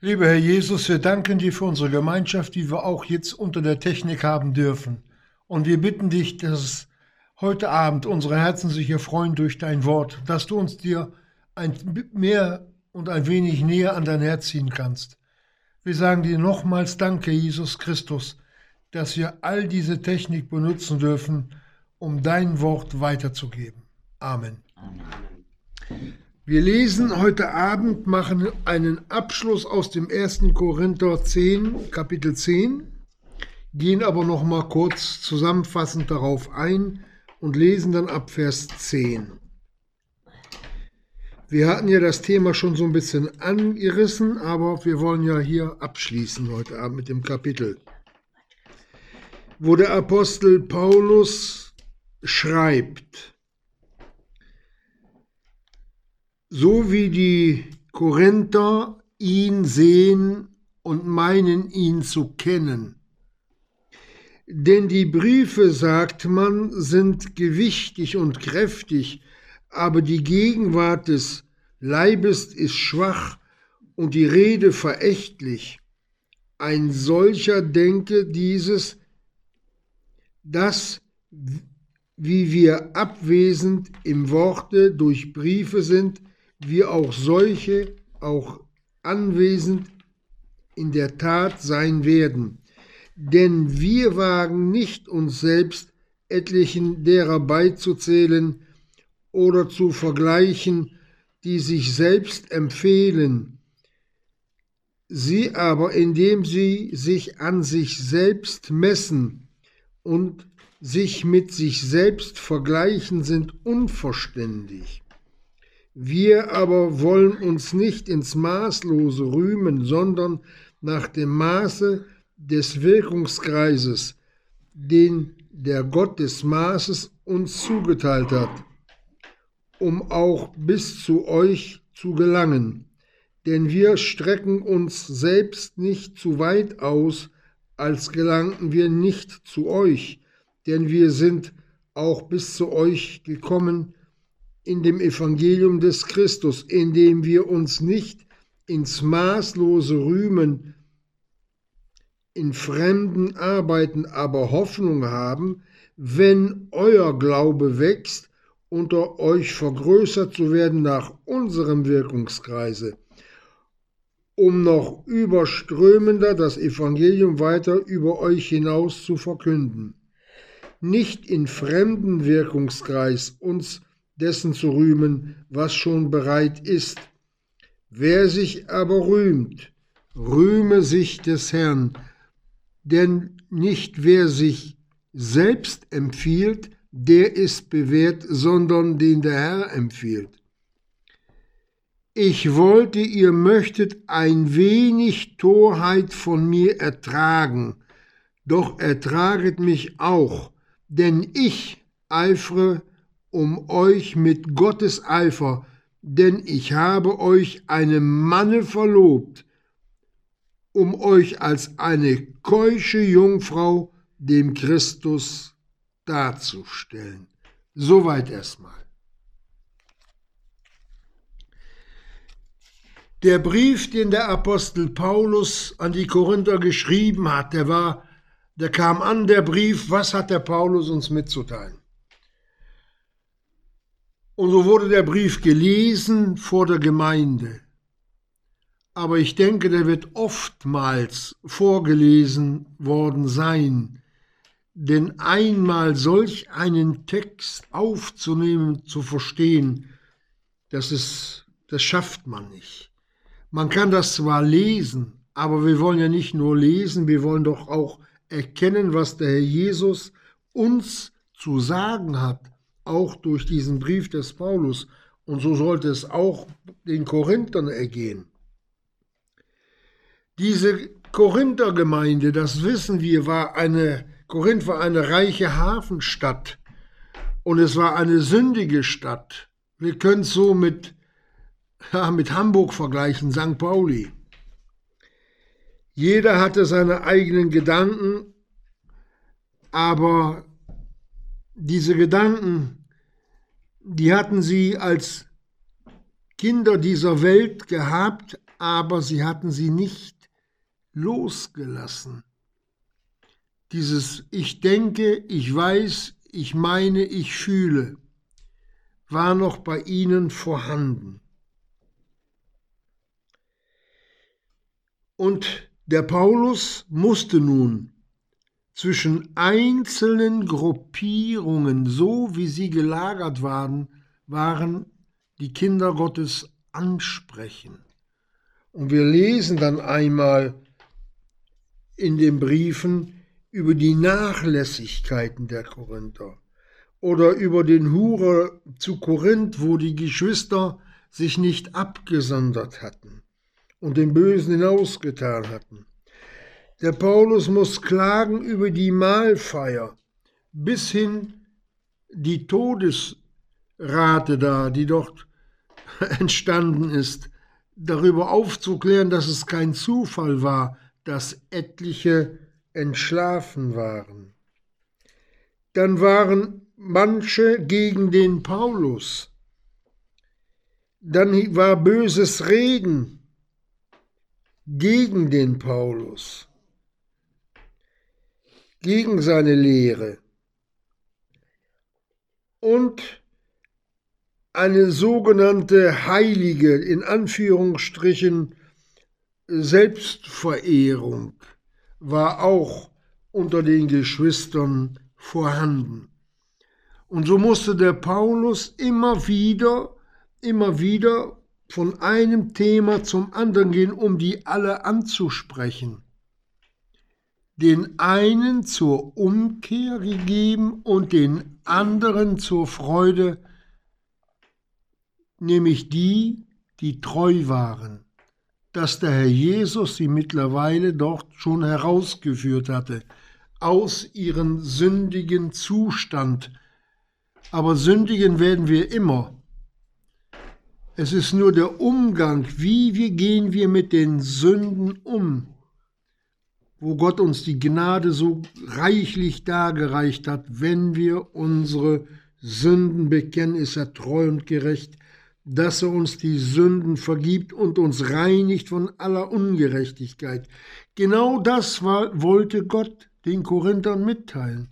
Lieber Herr Jesus, wir danken dir für unsere Gemeinschaft, die wir auch jetzt unter der Technik haben dürfen. Und wir bitten dich, dass heute Abend unsere Herzen sich erfreuen durch dein Wort, dass du uns dir ein mehr und ein wenig näher an dein Herz ziehen kannst. Wir sagen dir nochmals Danke, Jesus Christus, dass wir all diese Technik benutzen dürfen, um dein Wort weiterzugeben. Amen. Amen. Wir lesen heute Abend, machen einen Abschluss aus dem 1. Korinther 10, Kapitel 10, gehen aber noch mal kurz zusammenfassend darauf ein und lesen dann ab Vers 10. Wir hatten ja das Thema schon so ein bisschen angerissen, aber wir wollen ja hier abschließen heute Abend mit dem Kapitel, wo der Apostel Paulus schreibt, so wie die Korinther ihn sehen und meinen ihn zu kennen. Denn die Briefe, sagt man, sind gewichtig und kräftig, aber die Gegenwart des Leibes ist schwach und die Rede verächtlich. Ein solcher denke dieses, dass, wie wir abwesend im Worte durch Briefe sind, wir auch solche, auch anwesend in der Tat sein werden. Denn wir wagen nicht uns selbst etlichen derer beizuzählen oder zu vergleichen, die sich selbst empfehlen. Sie aber, indem sie sich an sich selbst messen und sich mit sich selbst vergleichen, sind unverständig. Wir aber wollen uns nicht ins Maßlose rühmen, sondern nach dem Maße des Wirkungskreises, den der Gott des Maßes uns zugeteilt hat, um auch bis zu euch zu gelangen. Denn wir strecken uns selbst nicht zu weit aus, als gelangten wir nicht zu euch, denn wir sind auch bis zu euch gekommen, in dem Evangelium des Christus, indem wir uns nicht ins Maßlose rühmen, in fremden Arbeiten aber Hoffnung haben, wenn euer Glaube wächst, unter euch vergrößert zu werden nach unserem Wirkungskreise, um noch überströmender das Evangelium weiter über euch hinaus zu verkünden. Nicht in fremden Wirkungskreis uns dessen zu rühmen, was schon bereit ist. Wer sich aber rühmt, rühme sich des Herrn, denn nicht wer sich selbst empfiehlt, der ist bewährt, sondern den der Herr empfiehlt. Ich wollte, ihr möchtet ein wenig Torheit von mir ertragen, doch ertraget mich auch, denn ich eifere um euch mit Gottes Eifer, denn ich habe euch einem Manne verlobt, um euch als eine keusche Jungfrau dem Christus darzustellen. Soweit erstmal. Der Brief, den der Apostel Paulus an die Korinther geschrieben hat, der war, der kam an, der Brief, was hat der Paulus uns mitzuteilen? Und so wurde der Brief gelesen vor der Gemeinde. Aber ich denke, der wird oftmals vorgelesen worden sein. Denn einmal solch einen Text aufzunehmen, zu verstehen, das, ist, das schafft man nicht. Man kann das zwar lesen, aber wir wollen ja nicht nur lesen, wir wollen doch auch erkennen, was der Herr Jesus uns zu sagen hat auch durch diesen Brief des Paulus. Und so sollte es auch den Korinthern ergehen. Diese Korinthergemeinde, das wissen wir, war eine, Korinth war eine reiche Hafenstadt und es war eine sündige Stadt. Wir können es so mit, ja, mit Hamburg vergleichen, St. Pauli. Jeder hatte seine eigenen Gedanken, aber diese Gedanken, die hatten sie als Kinder dieser Welt gehabt, aber sie hatten sie nicht losgelassen. Dieses Ich denke, ich weiß, ich meine, ich fühle war noch bei ihnen vorhanden. Und der Paulus musste nun zwischen einzelnen Gruppierungen, so wie sie gelagert waren, waren die Kinder Gottes ansprechen. Und wir lesen dann einmal in den Briefen über die Nachlässigkeiten der Korinther oder über den Hure zu Korinth, wo die Geschwister sich nicht abgesondert hatten und den Bösen hinausgetan hatten. Der Paulus muss klagen über die Mahlfeier, bis hin die Todesrate da, die dort entstanden ist, darüber aufzuklären, dass es kein Zufall war, dass etliche entschlafen waren. Dann waren manche gegen den Paulus. Dann war böses Reden gegen den Paulus, gegen seine Lehre. Und eine sogenannte heilige, in Anführungsstrichen, Selbstverehrung war auch unter den Geschwistern vorhanden. Und so musste der Paulus immer wieder, immer wieder von einem Thema zum anderen gehen, um die alle anzusprechen. Den einen zur Umkehr gegeben und den anderen zur Freude, nämlich die, die treu waren, dass der Herr Jesus sie mittlerweile dort schon herausgeführt hatte, aus ihrem sündigen Zustand, aber sündigen werden wir immer. Es ist nur der Umgang, wie wir gehen wir mit den Sünden um, wo Gott uns die Gnade so reichlich dargereicht hat, wenn wir unsere Sünden bekennen, ist er treu und gerecht, dass er uns die Sünden vergibt und uns reinigt von aller Ungerechtigkeit. Genau das war, wollte Gott den Korinthern mitteilen.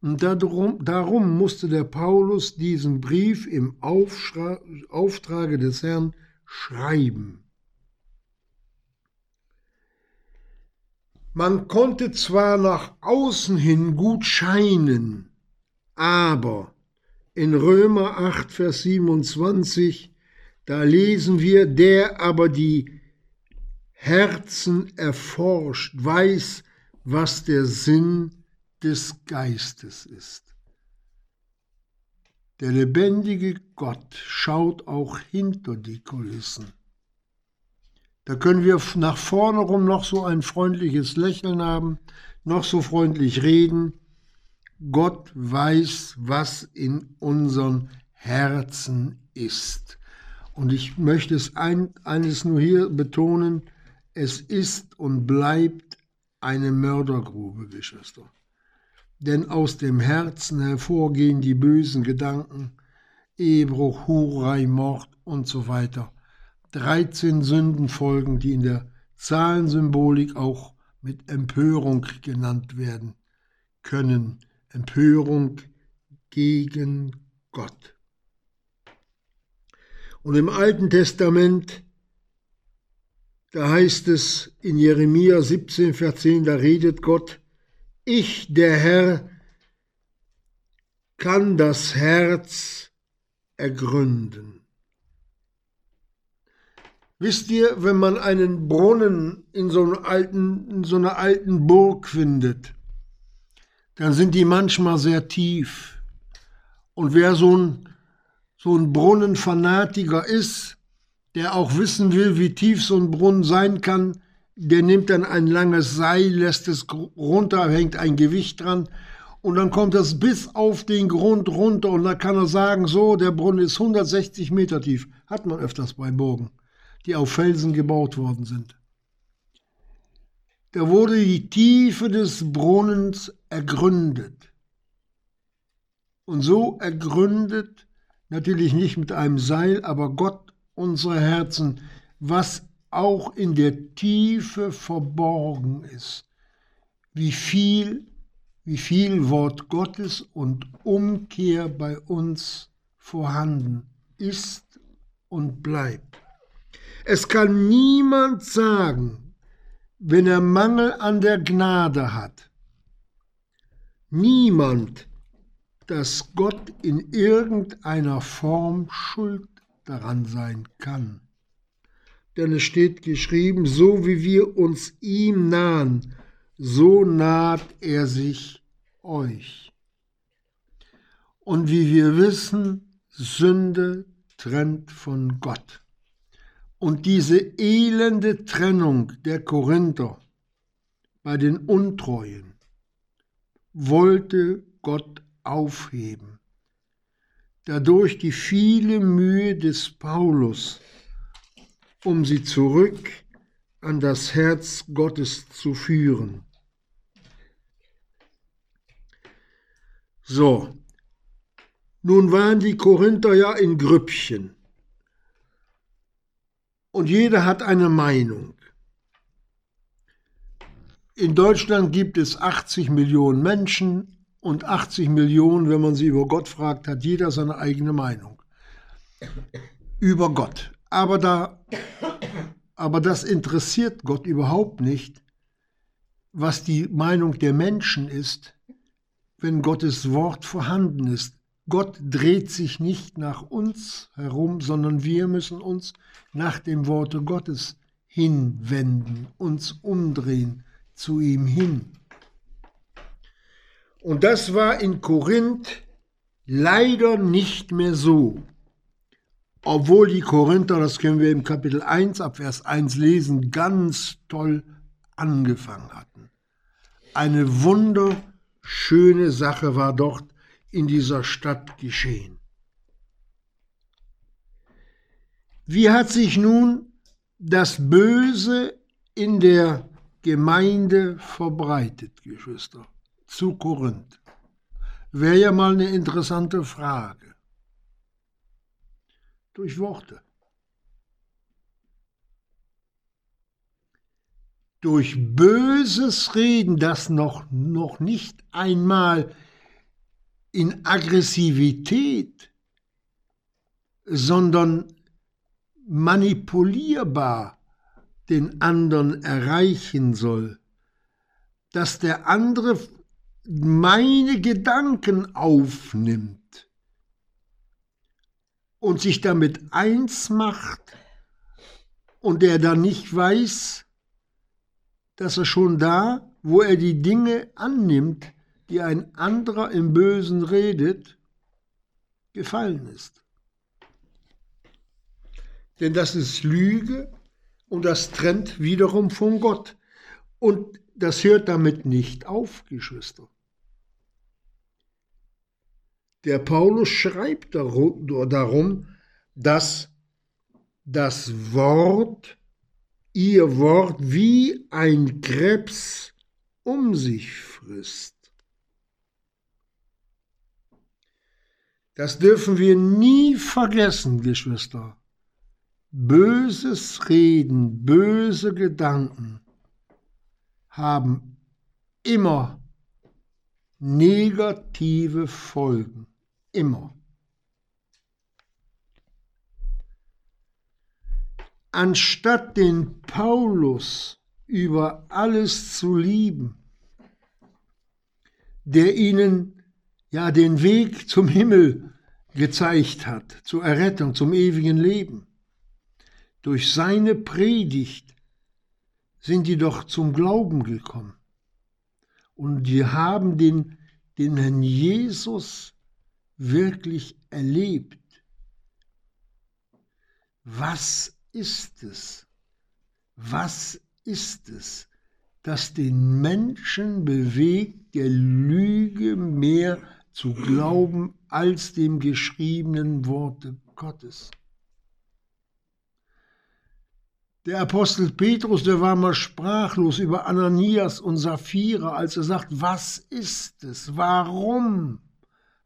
Und darum, darum musste der Paulus diesen Brief im Auftrage des Herrn schreiben. Man konnte zwar nach außen hin gut scheinen, aber in Römer 8, Vers 27, da lesen wir, der aber die Herzen erforscht, weiß, was der Sinn des Geistes ist. Der lebendige Gott schaut auch hinter die Kulissen. Da können wir nach vorne rum noch so ein freundliches Lächeln haben, noch so freundlich reden. Gott weiß, was in unseren Herzen ist. Und ich möchte es ein, eines nur hier betonen, es ist und bleibt eine Mördergrube, Geschwister denn aus dem Herzen hervorgehen die bösen Gedanken, Ehebruch, Hurei, Mord und so weiter. 13 Sündenfolgen, die in der Zahlensymbolik auch mit Empörung genannt werden können. Empörung gegen Gott. Und im Alten Testament, da heißt es in Jeremia 17, Vers 10, da redet Gott, ich, der Herr, kann das Herz ergründen. Wisst ihr, wenn man einen Brunnen in so, einem alten, in so einer alten Burg findet, dann sind die manchmal sehr tief. Und wer so ein, so ein Brunnenfanatiker ist, der auch wissen will, wie tief so ein Brunnen sein kann, der nimmt dann ein langes Seil, lässt es runter, hängt ein Gewicht dran und dann kommt es bis auf den Grund runter und dann kann er sagen, so, der Brunnen ist 160 Meter tief. Hat man öfters bei Burgen, die auf Felsen gebaut worden sind. Da wurde die Tiefe des Brunnens ergründet. Und so ergründet, natürlich nicht mit einem Seil, aber Gott unsere Herzen, was auch in der Tiefe verborgen ist, wie viel, wie viel Wort Gottes und Umkehr bei uns vorhanden ist und bleibt. Es kann niemand sagen, wenn er Mangel an der Gnade hat, niemand, dass Gott in irgendeiner Form schuld daran sein kann. Denn es steht geschrieben, so wie wir uns ihm nahen, so naht er sich euch. Und wie wir wissen, Sünde trennt von Gott. Und diese elende Trennung der Korinther bei den Untreuen wollte Gott aufheben. Dadurch die viele Mühe des Paulus, um sie zurück an das Herz Gottes zu führen. So, nun waren die Korinther ja in Grüppchen und jeder hat eine Meinung. In Deutschland gibt es 80 Millionen Menschen und 80 Millionen, wenn man sie über Gott fragt, hat jeder seine eigene Meinung. Über Gott. Aber, da, aber das interessiert Gott überhaupt nicht, was die Meinung der Menschen ist, wenn Gottes Wort vorhanden ist. Gott dreht sich nicht nach uns herum, sondern wir müssen uns nach dem Worte Gottes hinwenden, uns umdrehen zu ihm hin. Und das war in Korinth leider nicht mehr so obwohl die Korinther, das können wir im Kapitel 1 ab Vers 1 lesen, ganz toll angefangen hatten. Eine wunderschöne Sache war dort in dieser Stadt geschehen. Wie hat sich nun das Böse in der Gemeinde verbreitet, Geschwister, zu Korinth? Wäre ja mal eine interessante Frage durch Worte. Durch böses Reden, das noch, noch nicht einmal in Aggressivität, sondern manipulierbar den anderen erreichen soll, dass der andere meine Gedanken aufnimmt und sich damit eins macht und der dann nicht weiß, dass er schon da, wo er die Dinge annimmt, die ein anderer im Bösen redet, gefallen ist. Denn das ist Lüge und das trennt wiederum von Gott. Und das hört damit nicht auf, Geschwister. Der Paulus schreibt darum, dass das Wort, ihr Wort wie ein Krebs um sich frisst. Das dürfen wir nie vergessen, Geschwister. Böses Reden, böse Gedanken haben immer negative Folgen immer. Anstatt den Paulus über alles zu lieben, der ihnen ja den Weg zum Himmel gezeigt hat, zur Errettung, zum ewigen Leben. Durch seine Predigt sind die doch zum Glauben gekommen. Und die haben den, den Herrn Jesus wirklich erlebt. Was ist es? Was ist es, das den Menschen bewegt, der Lüge mehr zu glauben als dem geschriebenen Worte Gottes? Der Apostel Petrus, der war mal sprachlos über Ananias und Sapphira, als er sagt, was ist es? Warum?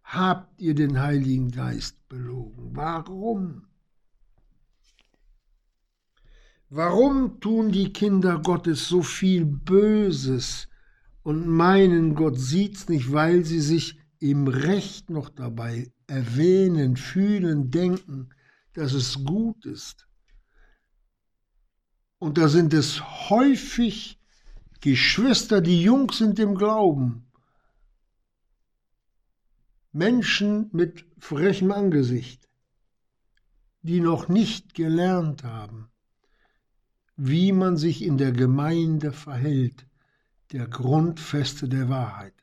habt ihr den Heiligen Geist belogen? Warum? Warum tun die Kinder Gottes so viel Böses und meinen, Gott sieht's nicht, weil sie sich im Recht noch dabei erwähnen, fühlen, denken, dass es gut ist. Und da sind es häufig Geschwister, die jung sind im Glauben, Menschen mit frechem Angesicht, die noch nicht gelernt haben, wie man sich in der Gemeinde verhält, der Grundfeste der Wahrheit.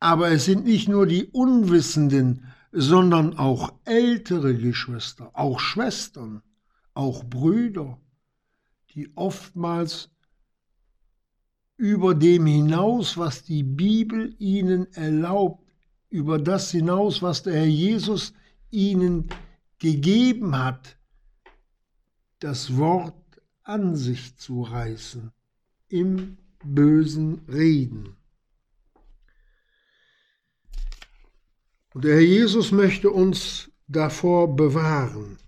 Aber es sind nicht nur die Unwissenden, sondern auch ältere Geschwister, auch Schwestern, auch Brüder, die oftmals über dem hinaus, was die Bibel ihnen erlaubt, über das hinaus, was der Herr Jesus ihnen gegeben hat, das Wort an sich zu reißen, im bösen Reden. Und der Herr Jesus möchte uns davor bewahren,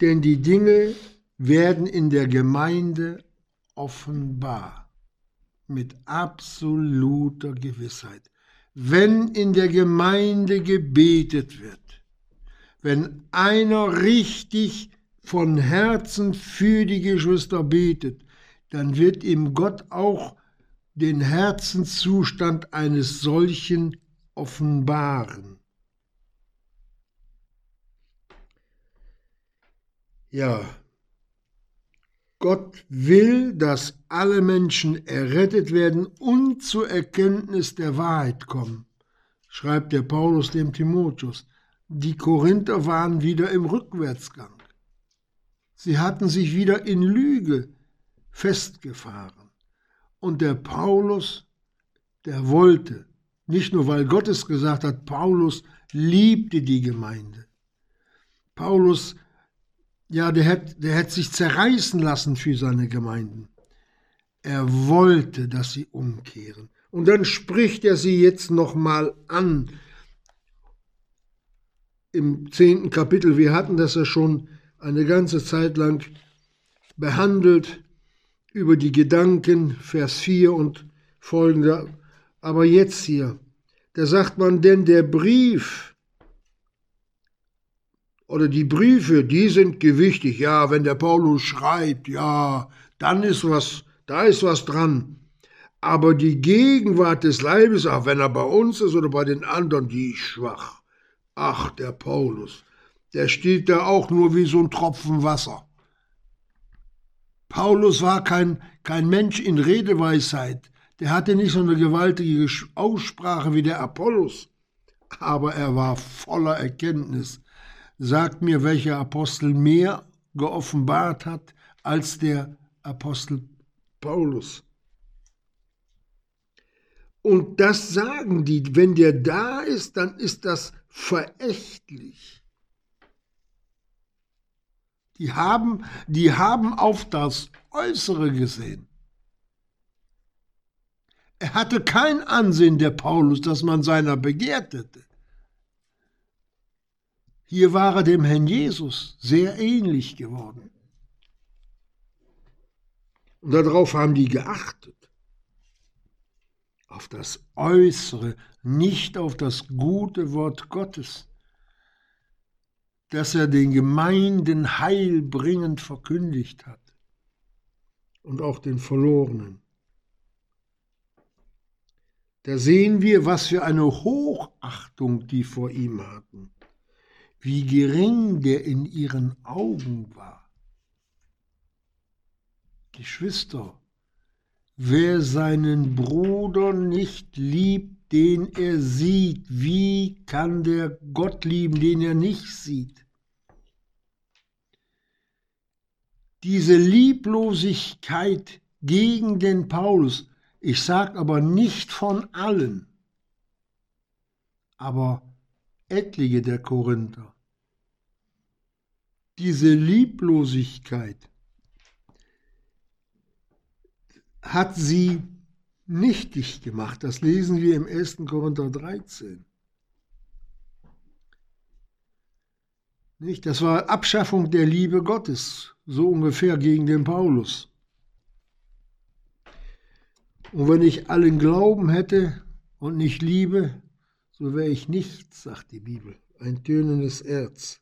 denn die Dinge werden in der Gemeinde offenbar mit absoluter Gewissheit. Wenn in der Gemeinde gebetet wird, wenn einer richtig von Herzen für die Geschwister betet, dann wird ihm Gott auch den Herzenszustand eines solchen offenbaren. Ja, Gott will, dass alle Menschen errettet werden und zur Erkenntnis der Wahrheit kommen, schreibt der Paulus dem Timotheus. Die Korinther waren wieder im Rückwärtsgang. Sie hatten sich wieder in Lüge festgefahren. Und der Paulus, der wollte, nicht nur weil Gott es gesagt hat, Paulus liebte die Gemeinde. Paulus ja, der hätte der hätt sich zerreißen lassen für seine Gemeinden. Er wollte, dass sie umkehren. Und dann spricht er sie jetzt nochmal an. Im zehnten Kapitel, wir hatten das ja schon eine ganze Zeit lang behandelt, über die Gedanken, Vers 4 und folgende. Aber jetzt hier, da sagt man, denn der Brief, oder die Briefe, die sind gewichtig. Ja, wenn der Paulus schreibt, ja, dann ist was, da ist was dran. Aber die Gegenwart des Leibes, auch wenn er bei uns ist oder bei den anderen, die ist schwach. Ach, der Paulus, der steht da auch nur wie so ein Tropfen Wasser. Paulus war kein, kein Mensch in Redeweisheit. Der hatte nicht so eine gewaltige Aussprache wie der Apollos. Aber er war voller Erkenntnis sagt mir, welcher Apostel mehr geoffenbart hat als der Apostel Paulus. Und das sagen die, wenn der da ist, dann ist das verächtlich. Die haben, die haben auf das Äußere gesehen. Er hatte kein Ansehen, der Paulus, dass man seiner begehrt hätte. Hier war er dem Herrn Jesus sehr ähnlich geworden. Und darauf haben die geachtet. Auf das Äußere, nicht auf das gute Wort Gottes, das er den Gemeinden heilbringend verkündigt hat und auch den Verlorenen. Da sehen wir, was für eine Hochachtung die vor ihm hatten wie gering der in ihren Augen war. Geschwister, wer seinen Bruder nicht liebt, den er sieht, wie kann der Gott lieben, den er nicht sieht? Diese Lieblosigkeit gegen den Paulus, ich sage aber nicht von allen, aber etliche der Korinther, diese Lieblosigkeit hat sie nichtig gemacht. Das lesen wir im 1. Korinther 13. Nicht? Das war Abschaffung der Liebe Gottes, so ungefähr gegen den Paulus. Und wenn ich allen Glauben hätte und nicht Liebe, so wäre ich nichts, sagt die Bibel, ein tönendes Erz.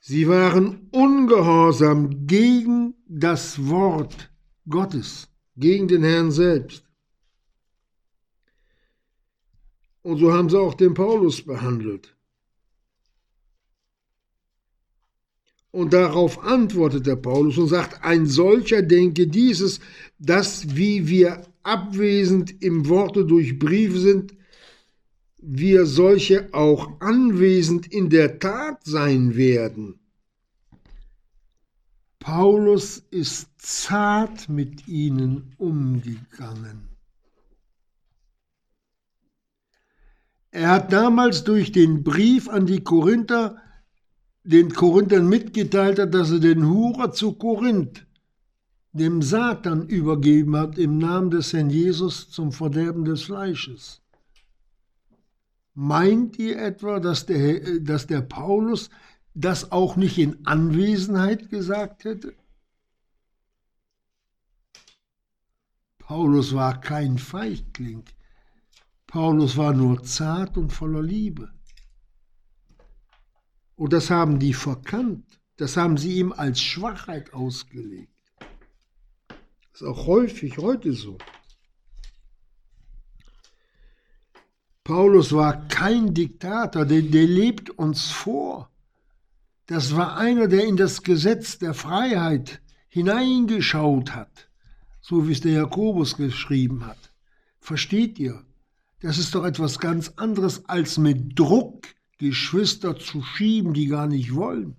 Sie waren ungehorsam gegen das Wort Gottes, gegen den Herrn selbst. Und so haben sie auch den Paulus behandelt. Und darauf antwortet der Paulus und sagt, ein solcher denke dieses, dass wie wir abwesend im Worte durch Briefe sind, wir solche auch anwesend in der Tat sein werden. Paulus ist zart mit ihnen umgegangen. Er hat damals durch den Brief an die Korinther den Korinthern mitgeteilt hat, dass er den Hurer zu Korinth, dem Satan, übergeben hat im Namen des Herrn Jesus zum Verderben des Fleisches. Meint ihr etwa, dass der, dass der Paulus das auch nicht in Anwesenheit gesagt hätte? Paulus war kein Feigling. Paulus war nur zart und voller Liebe. Und das haben die verkannt. Das haben sie ihm als Schwachheit ausgelegt. Das ist auch häufig heute so. Paulus war kein Diktator, der, der lebt uns vor. Das war einer, der in das Gesetz der Freiheit hineingeschaut hat, so wie es der Jakobus geschrieben hat. Versteht ihr? Das ist doch etwas ganz anderes als mit Druck Geschwister zu schieben, die gar nicht wollen.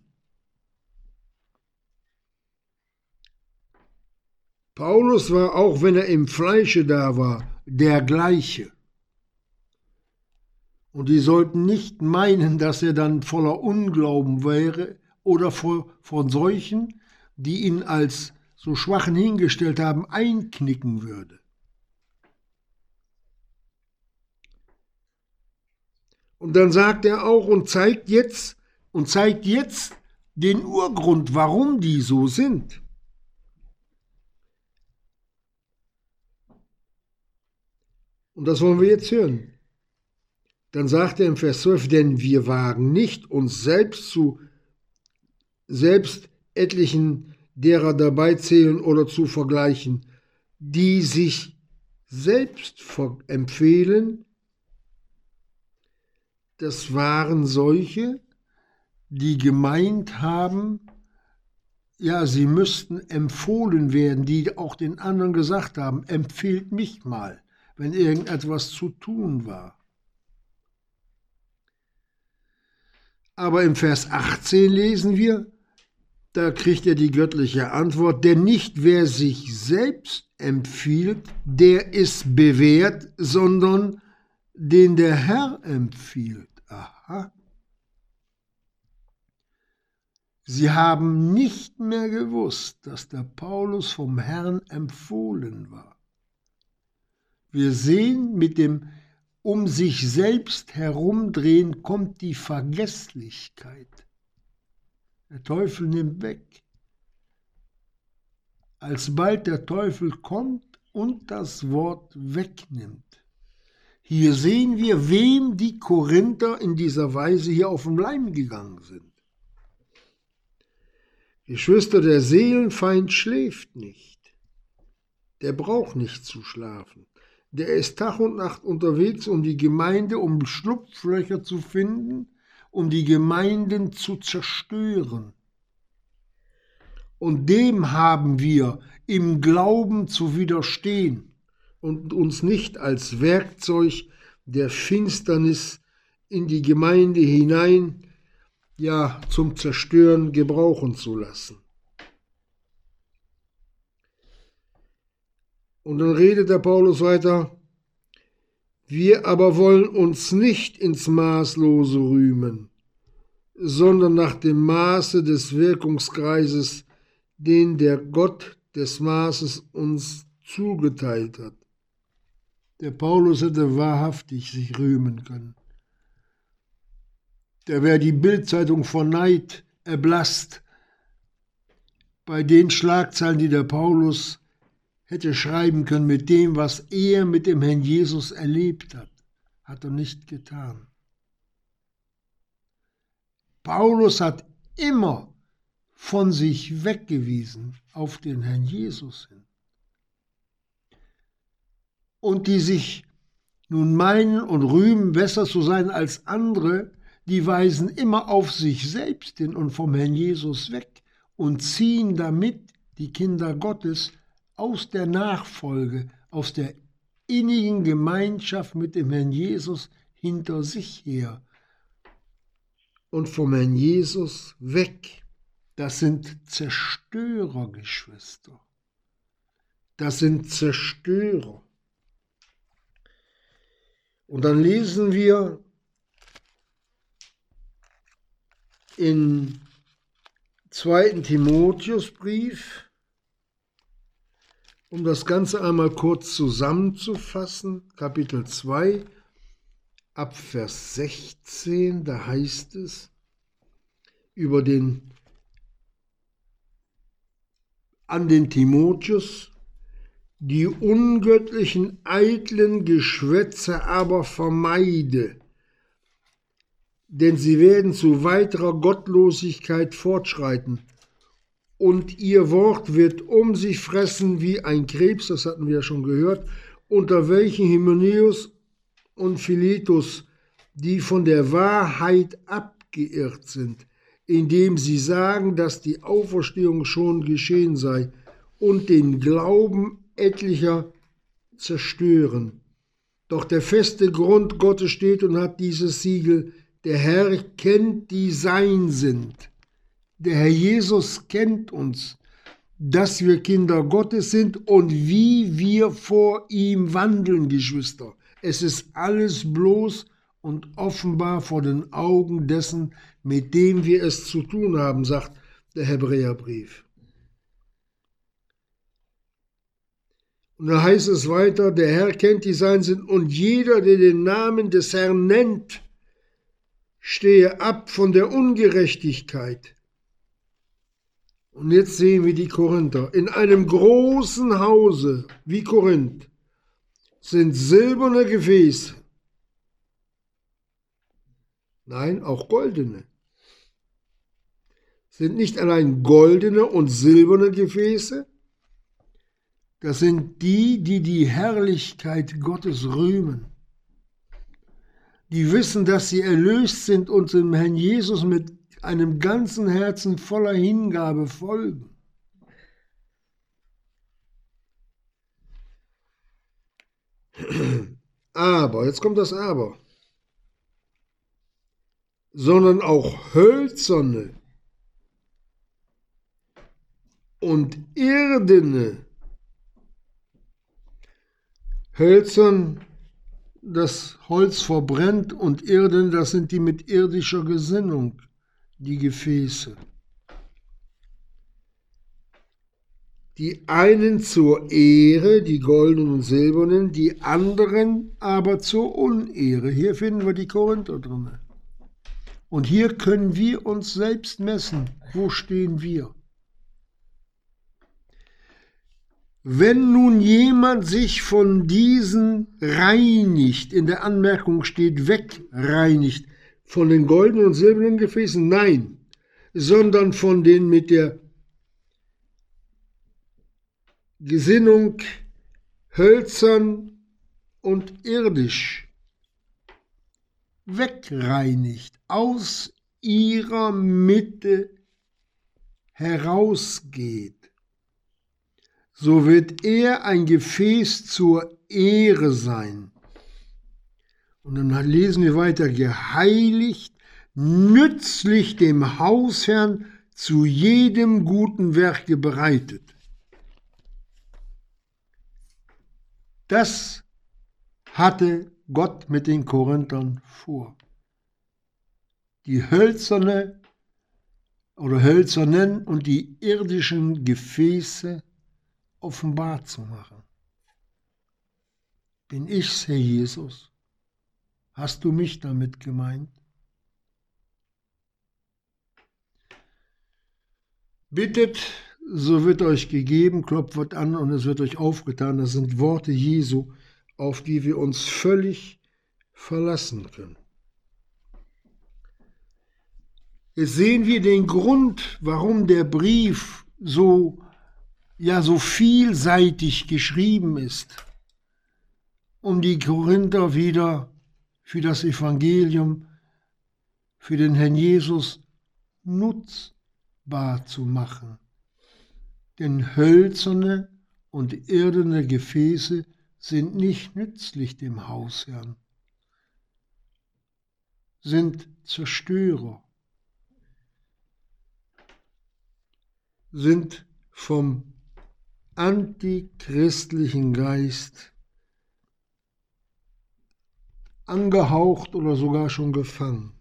Paulus war, auch wenn er im Fleische da war, der gleiche. Und die sollten nicht meinen, dass er dann voller Unglauben wäre oder von solchen, die ihn als so schwachen hingestellt haben, einknicken würde. Und dann sagt er auch und zeigt jetzt und zeigt jetzt den Urgrund, warum die so sind. Und das wollen wir jetzt hören. Dann sagt er im Vers 12, denn wir wagen nicht, uns selbst zu selbst etlichen derer dabei zählen oder zu vergleichen, die sich selbst empfehlen, das waren solche, die gemeint haben, ja, sie müssten empfohlen werden, die auch den anderen gesagt haben, empfehlt mich mal, wenn irgendetwas zu tun war. Aber im Vers 18 lesen wir, da kriegt er die göttliche Antwort, denn nicht wer sich selbst empfiehlt, der ist bewährt, sondern den der Herr empfiehlt. Aha. Sie haben nicht mehr gewusst, dass der Paulus vom Herrn empfohlen war. Wir sehen, mit dem um sich selbst herumdrehen kommt die Vergesslichkeit. Der Teufel nimmt weg. Alsbald der Teufel kommt und das Wort wegnimmt, hier sehen wir, wem die Korinther in dieser Weise hier auf den Leim gegangen sind. Geschwister, der Seelenfeind schläft nicht. Der braucht nicht zu schlafen. Der ist Tag und Nacht unterwegs, um die Gemeinde, um Schlupflöcher zu finden, um die Gemeinden zu zerstören. Und dem haben wir im Glauben zu widerstehen und uns nicht als Werkzeug der Finsternis in die Gemeinde hinein, ja zum Zerstören gebrauchen zu lassen. Und dann redet der Paulus weiter, wir aber wollen uns nicht ins Maßlose rühmen, sondern nach dem Maße des Wirkungskreises, den der Gott des Maßes uns zugeteilt hat. Der Paulus hätte wahrhaftig sich rühmen können. Da wäre die Bildzeitung von Neid erblasst bei den Schlagzeilen, die der Paulus hätte schreiben können mit dem, was er mit dem Herrn Jesus erlebt hat, hat er nicht getan. Paulus hat immer von sich weggewiesen auf den Herrn Jesus hin. Und die sich nun meinen und rühmen, besser zu sein als andere, die weisen immer auf sich selbst hin und vom Herrn Jesus weg und ziehen damit die Kinder Gottes aus der Nachfolge, aus der innigen Gemeinschaft mit dem Herrn Jesus hinter sich her und vom Herrn Jesus weg. Das sind Zerstörer, Geschwister. Das sind Zerstörer. Und dann lesen wir in zweiten Timotheusbrief, um das Ganze einmal kurz zusammenzufassen, Kapitel 2, ab Vers 16, da heißt es über den an den Timotheus, die ungöttlichen eitlen Geschwätze aber vermeide, denn sie werden zu weiterer Gottlosigkeit fortschreiten. Und ihr Wort wird um sich fressen wie ein Krebs, das hatten wir ja schon gehört, unter welchen Hymenäus und Philetus, die von der Wahrheit abgeirrt sind, indem sie sagen, dass die Auferstehung schon geschehen sei und den Glauben etlicher zerstören. Doch der feste Grund Gottes steht und hat dieses Siegel, der Herr kennt, die sein sind. Der Herr Jesus kennt uns, dass wir Kinder Gottes sind und wie wir vor ihm wandeln, Geschwister. Es ist alles bloß und offenbar vor den Augen dessen, mit dem wir es zu tun haben, sagt der Hebräerbrief. Und da heißt es weiter, der Herr kennt die Sein sind und jeder, der den Namen des Herrn nennt, stehe ab von der Ungerechtigkeit. Und jetzt sehen wir die Korinther. In einem großen Hause wie Korinth sind silberne Gefäße. Nein, auch goldene. Sind nicht allein goldene und silberne Gefäße, das sind die, die die Herrlichkeit Gottes rühmen die wissen, dass sie erlöst sind und dem Herrn Jesus mit einem ganzen Herzen voller Hingabe folgen. Aber, jetzt kommt das Aber, sondern auch hölzerne und irdene, hölzern das Holz verbrennt und Irden, das sind die mit irdischer Gesinnung, die Gefäße. Die einen zur Ehre, die goldenen und silbernen, die anderen aber zur Unehre. Hier finden wir die Korinther drin. Und hier können wir uns selbst messen. Wo stehen wir? Wenn nun jemand sich von diesen reinigt, in der Anmerkung steht wegreinigt, von den goldenen und silbernen Gefäßen, nein, sondern von den mit der Gesinnung hölzern und irdisch wegreinigt, aus ihrer Mitte herausgeht so wird er ein Gefäß zur Ehre sein. Und dann lesen wir weiter, geheiligt, nützlich dem Hausherrn zu jedem guten Werke bereitet. Das hatte Gott mit den Korinthern vor. Die hölzerne oder hölzernen und die irdischen Gefäße offenbar zu machen. Bin ich's, Herr Jesus? Hast du mich damit gemeint? Bittet, so wird euch gegeben, klopft an und es wird euch aufgetan. Das sind Worte Jesu, auf die wir uns völlig verlassen können. Jetzt sehen wir den Grund, warum der Brief so ja, so vielseitig geschrieben ist, um die Korinther wieder für das Evangelium, für den Herrn Jesus nutzbar zu machen. Denn hölzerne und irdene Gefäße sind nicht nützlich dem Hausherrn, sind Zerstörer. sind vom antichristlichen Geist angehaucht oder sogar schon gefangen.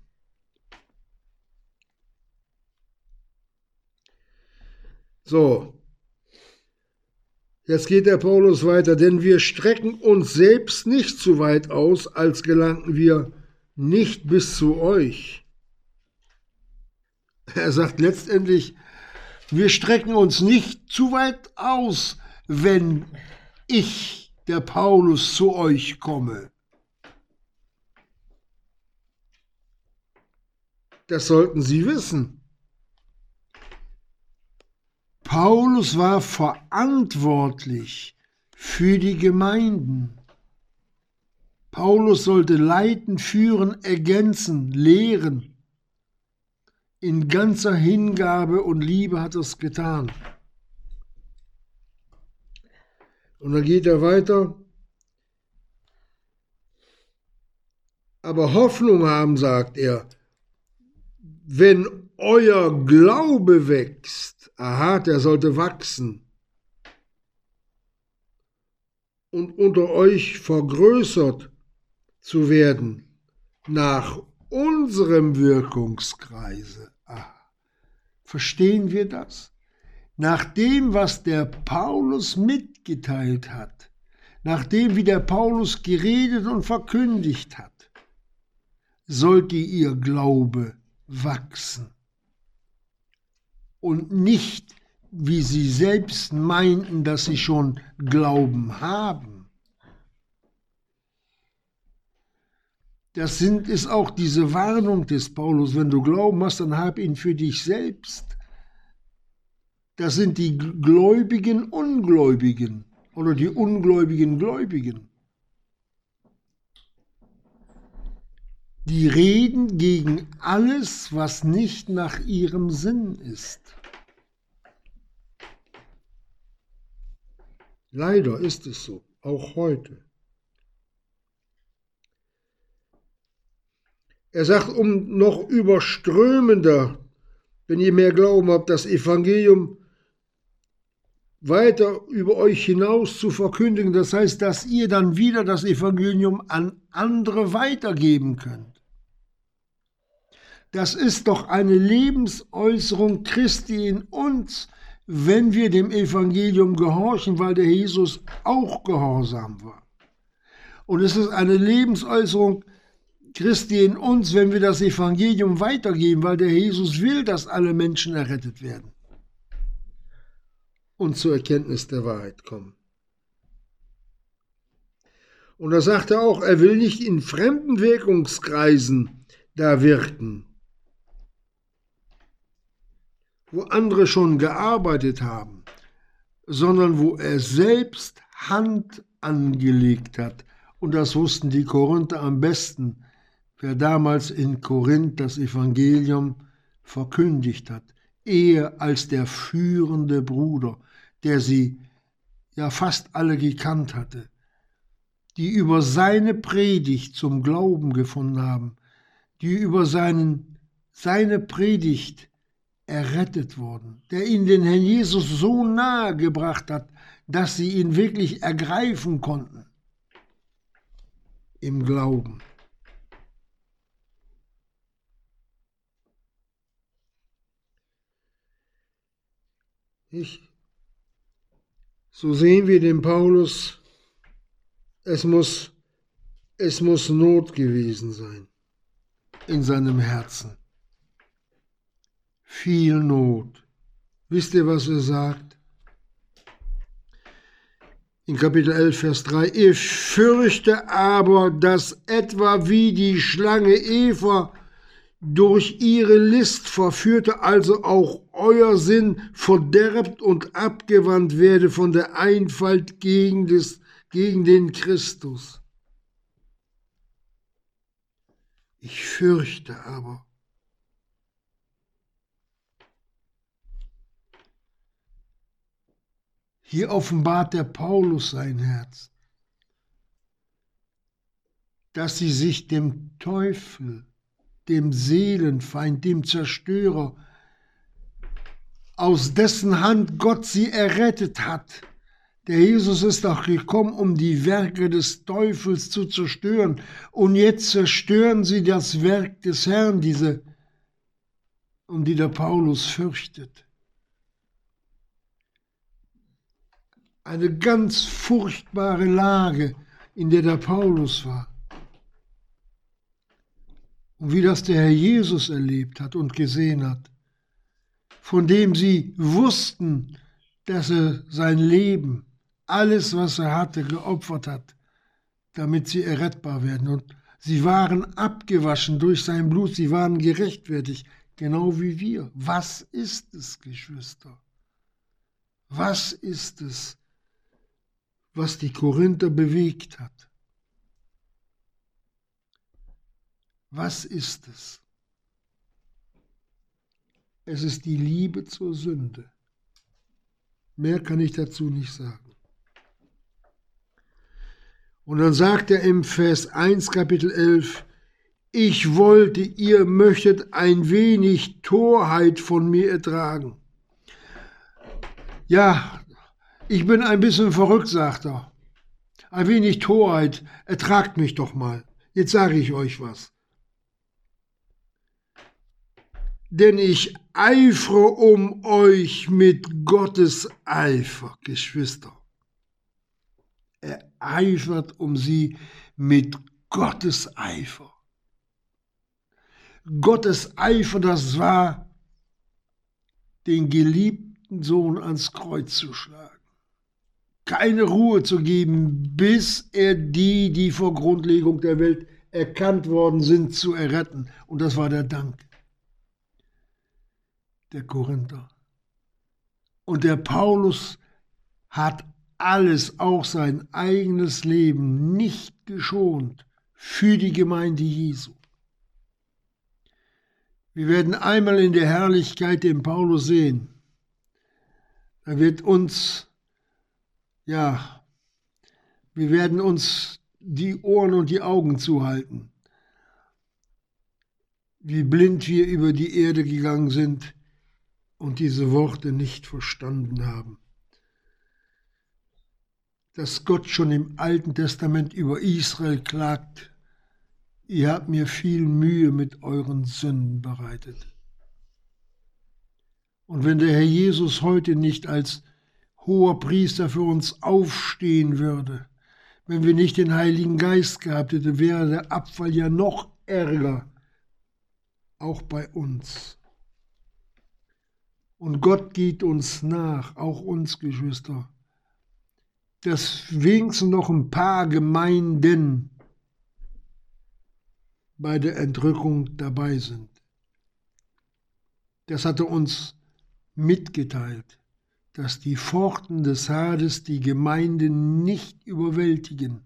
So, jetzt geht der Paulus weiter, denn wir strecken uns selbst nicht zu weit aus, als gelangten wir nicht bis zu euch. Er sagt letztendlich, wir strecken uns nicht zu weit aus, wenn ich, der Paulus, zu euch komme. Das sollten Sie wissen. Paulus war verantwortlich für die Gemeinden. Paulus sollte leiten, führen, ergänzen, lehren. In ganzer Hingabe und Liebe hat er es getan. Und dann geht er weiter. Aber Hoffnung haben, sagt er, wenn euer Glaube wächst, aha, der sollte wachsen, und unter euch vergrößert zu werden nach unserem Wirkungskreise. Ah, verstehen wir das? Nach dem, was der Paulus mitgeteilt hat, nach dem, wie der Paulus geredet und verkündigt hat, sollte ihr Glaube wachsen und nicht, wie sie selbst meinten, dass sie schon Glauben haben. Das sind, ist auch diese Warnung des Paulus, wenn du Glauben hast, dann hab ihn für dich selbst. Das sind die gläubigen Ungläubigen oder die ungläubigen Gläubigen. Die reden gegen alles, was nicht nach ihrem Sinn ist. Leider ist es so, auch heute. Er sagt, um noch überströmender, wenn ihr mehr Glauben habt, das Evangelium weiter über euch hinaus zu verkündigen. Das heißt, dass ihr dann wieder das Evangelium an andere weitergeben könnt. Das ist doch eine Lebensäußerung Christi in uns, wenn wir dem Evangelium gehorchen, weil der Jesus auch gehorsam war. Und es ist eine Lebensäußerung Christi in uns, wenn wir das Evangelium weitergeben, weil der Jesus will, dass alle Menschen errettet werden und zur Erkenntnis der Wahrheit kommen. Und da sagt er auch, er will nicht in fremden Wirkungskreisen da wirken, wo andere schon gearbeitet haben, sondern wo er selbst Hand angelegt hat. Und das wussten die Korinther am besten, wer damals in Korinth das Evangelium verkündigt hat, eher als der führende Bruder, der sie ja fast alle gekannt hatte, die über seine Predigt zum Glauben gefunden haben, die über seinen, seine Predigt errettet wurden, der ihnen den Herrn Jesus so nahe gebracht hat, dass sie ihn wirklich ergreifen konnten im Glauben. Ich, so sehen wir den Paulus, es muss, es muss Not gewesen sein in seinem Herzen. Viel Not. Wisst ihr, was er sagt? In Kapitel 11, Vers 3, ich fürchte aber, dass etwa wie die Schlange Eva durch ihre List verführte, also auch euer Sinn verderbt und abgewandt werde von der Einfalt gegen, des, gegen den Christus. Ich fürchte aber, Hier offenbart der Paulus sein Herz, dass sie sich dem Teufel, dem Seelenfeind, dem Zerstörer, aus dessen Hand Gott sie errettet hat. Der Jesus ist doch gekommen, um die Werke des Teufels zu zerstören. Und jetzt zerstören sie das Werk des Herrn, diese, um die der Paulus fürchtet. eine ganz furchtbare Lage, in der der Paulus war. Und wie das der Herr Jesus erlebt hat und gesehen hat, von dem sie wussten, dass er sein Leben, alles, was er hatte, geopfert hat, damit sie errettbar werden. Und sie waren abgewaschen durch sein Blut, sie waren gerechtfertigt, genau wie wir. Was ist es, Geschwister? Was ist es, was die Korinther bewegt hat. Was ist es? Es ist die Liebe zur Sünde. Mehr kann ich dazu nicht sagen. Und dann sagt er im Vers 1 Kapitel 11, ich wollte, ihr möchtet ein wenig Torheit von mir ertragen. Ja, ich bin ein bisschen verrückt, sagt er. Ein wenig Torheit, ertragt mich doch mal. Jetzt sage ich euch was. Denn ich eifere um euch mit Gottes Eifer, Geschwister. Er eifert um sie mit Gottes Eifer. Gottes Eifer, das war, den geliebten Sohn ans Kreuz zu schlagen keine Ruhe zu geben, bis er die, die vor Grundlegung der Welt erkannt worden sind, zu erretten. Und das war der Dank der Korinther. Und der Paulus hat alles, auch sein eigenes Leben, nicht geschont für die Gemeinde Jesu. Wir werden einmal in der Herrlichkeit den Paulus sehen. Da wird uns ja, wir werden uns die Ohren und die Augen zuhalten, wie blind wir über die Erde gegangen sind und diese Worte nicht verstanden haben. Dass Gott schon im Alten Testament über Israel klagt, ihr habt mir viel Mühe mit euren Sünden bereitet. Und wenn der Herr Jesus heute nicht als hoher Priester für uns aufstehen würde. Wenn wir nicht den Heiligen Geist gehabt hätten, wäre der Abfall ja noch ärger, auch bei uns. Und Gott geht uns nach, auch uns Geschwister, dass wenigstens noch ein paar Gemeinden bei der Entrückung dabei sind. Das hat er uns mitgeteilt dass die Pforten des Hades die Gemeinde nicht überwältigen.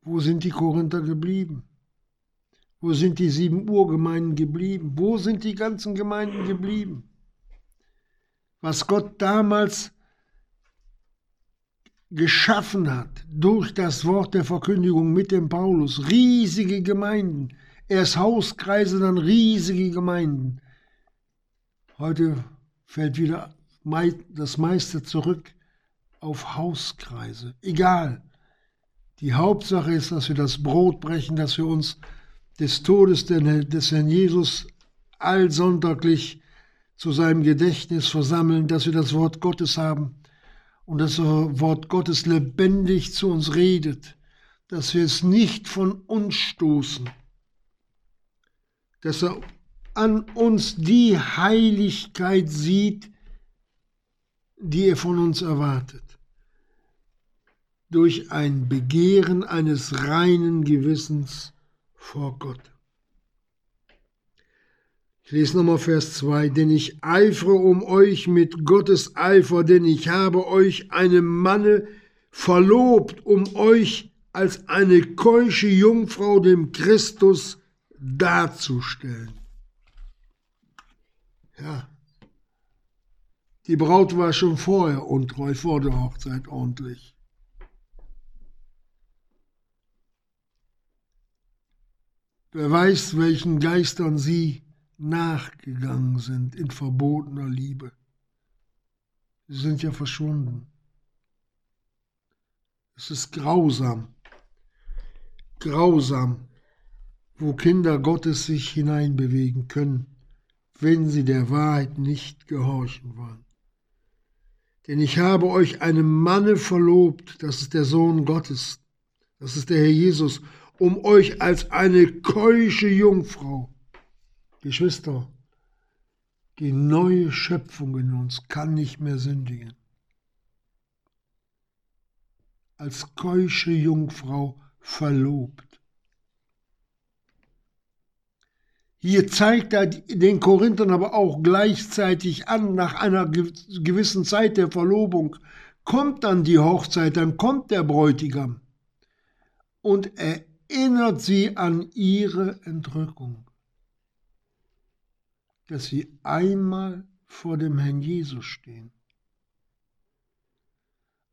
Wo sind die Korinther geblieben? Wo sind die sieben Urgemeinden geblieben? Wo sind die ganzen Gemeinden geblieben? Was Gott damals geschaffen hat durch das Wort der Verkündigung mit dem Paulus, riesige Gemeinden, erst Hauskreise, dann riesige Gemeinden. Heute fällt wieder das meiste zurück auf Hauskreise. Egal. Die Hauptsache ist, dass wir das Brot brechen, dass wir uns des Todes des Herrn Jesus allsonntaglich zu seinem Gedächtnis versammeln, dass wir das Wort Gottes haben und dass das Wort Gottes lebendig zu uns redet, dass wir es nicht von uns stoßen. Deshalb an uns die Heiligkeit sieht, die er von uns erwartet. Durch ein Begehren eines reinen Gewissens vor Gott. Ich lese nochmal Vers 2, denn ich eifere um euch mit Gottes Eifer, denn ich habe euch einem Manne verlobt, um euch als eine keusche Jungfrau dem Christus darzustellen. Ja, die Braut war schon vorher untreu, vor der Hochzeit ordentlich. Wer weiß, welchen Geistern sie nachgegangen sind in verbotener Liebe. Sie sind ja verschwunden. Es ist grausam, grausam, wo Kinder Gottes sich hineinbewegen können, wenn sie der Wahrheit nicht gehorchen wollen. Denn ich habe euch einem Manne verlobt, das ist der Sohn Gottes, das ist der Herr Jesus, um euch als eine keusche Jungfrau. Geschwister, die neue Schöpfung in uns kann nicht mehr sündigen. Als keusche Jungfrau verlobt. Hier zeigt er den Korinthern aber auch gleichzeitig an, nach einer gewissen Zeit der Verlobung kommt dann die Hochzeit, dann kommt der Bräutigam und erinnert sie an ihre Entrückung, dass sie einmal vor dem Herrn Jesus stehen.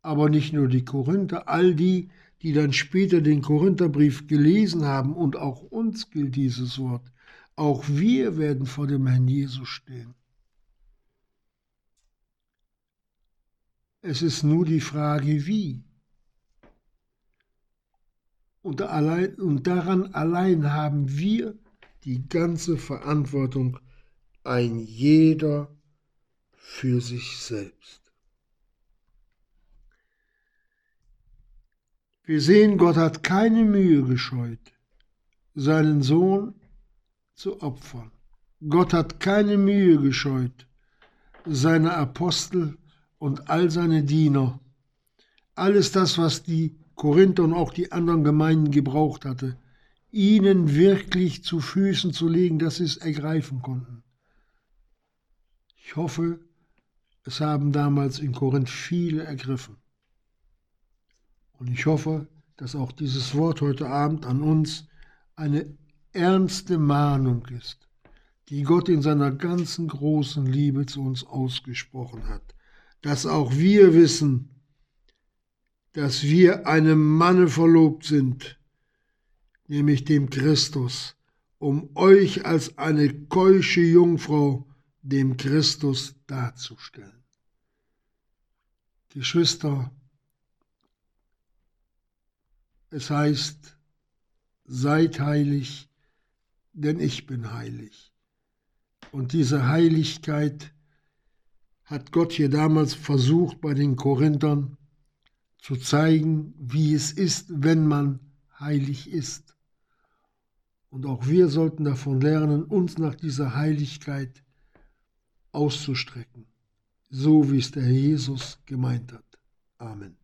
Aber nicht nur die Korinther, all die, die dann später den Korintherbrief gelesen haben, und auch uns gilt dieses Wort, auch wir werden vor dem Herrn Jesus stehen. Es ist nur die Frage, wie. Und, allein, und daran allein haben wir die ganze Verantwortung, ein jeder für sich selbst. Wir sehen, Gott hat keine Mühe gescheut, seinen Sohn zu opfern. Gott hat keine Mühe gescheut, seine Apostel und all seine Diener, alles das, was die Korinther und auch die anderen Gemeinden gebraucht hatte, ihnen wirklich zu Füßen zu legen, dass sie es ergreifen konnten. Ich hoffe, es haben damals in Korinth viele ergriffen. Und ich hoffe, dass auch dieses Wort heute Abend an uns eine ernste Mahnung ist, die Gott in seiner ganzen großen Liebe zu uns ausgesprochen hat, dass auch wir wissen, dass wir einem Manne verlobt sind, nämlich dem Christus, um euch als eine keusche Jungfrau dem Christus darzustellen. Geschwister, es heißt, seid heilig, denn ich bin heilig. Und diese Heiligkeit hat Gott hier damals versucht bei den Korinthern zu zeigen, wie es ist, wenn man heilig ist. Und auch wir sollten davon lernen, uns nach dieser Heiligkeit auszustrecken, so wie es der Jesus gemeint hat. Amen.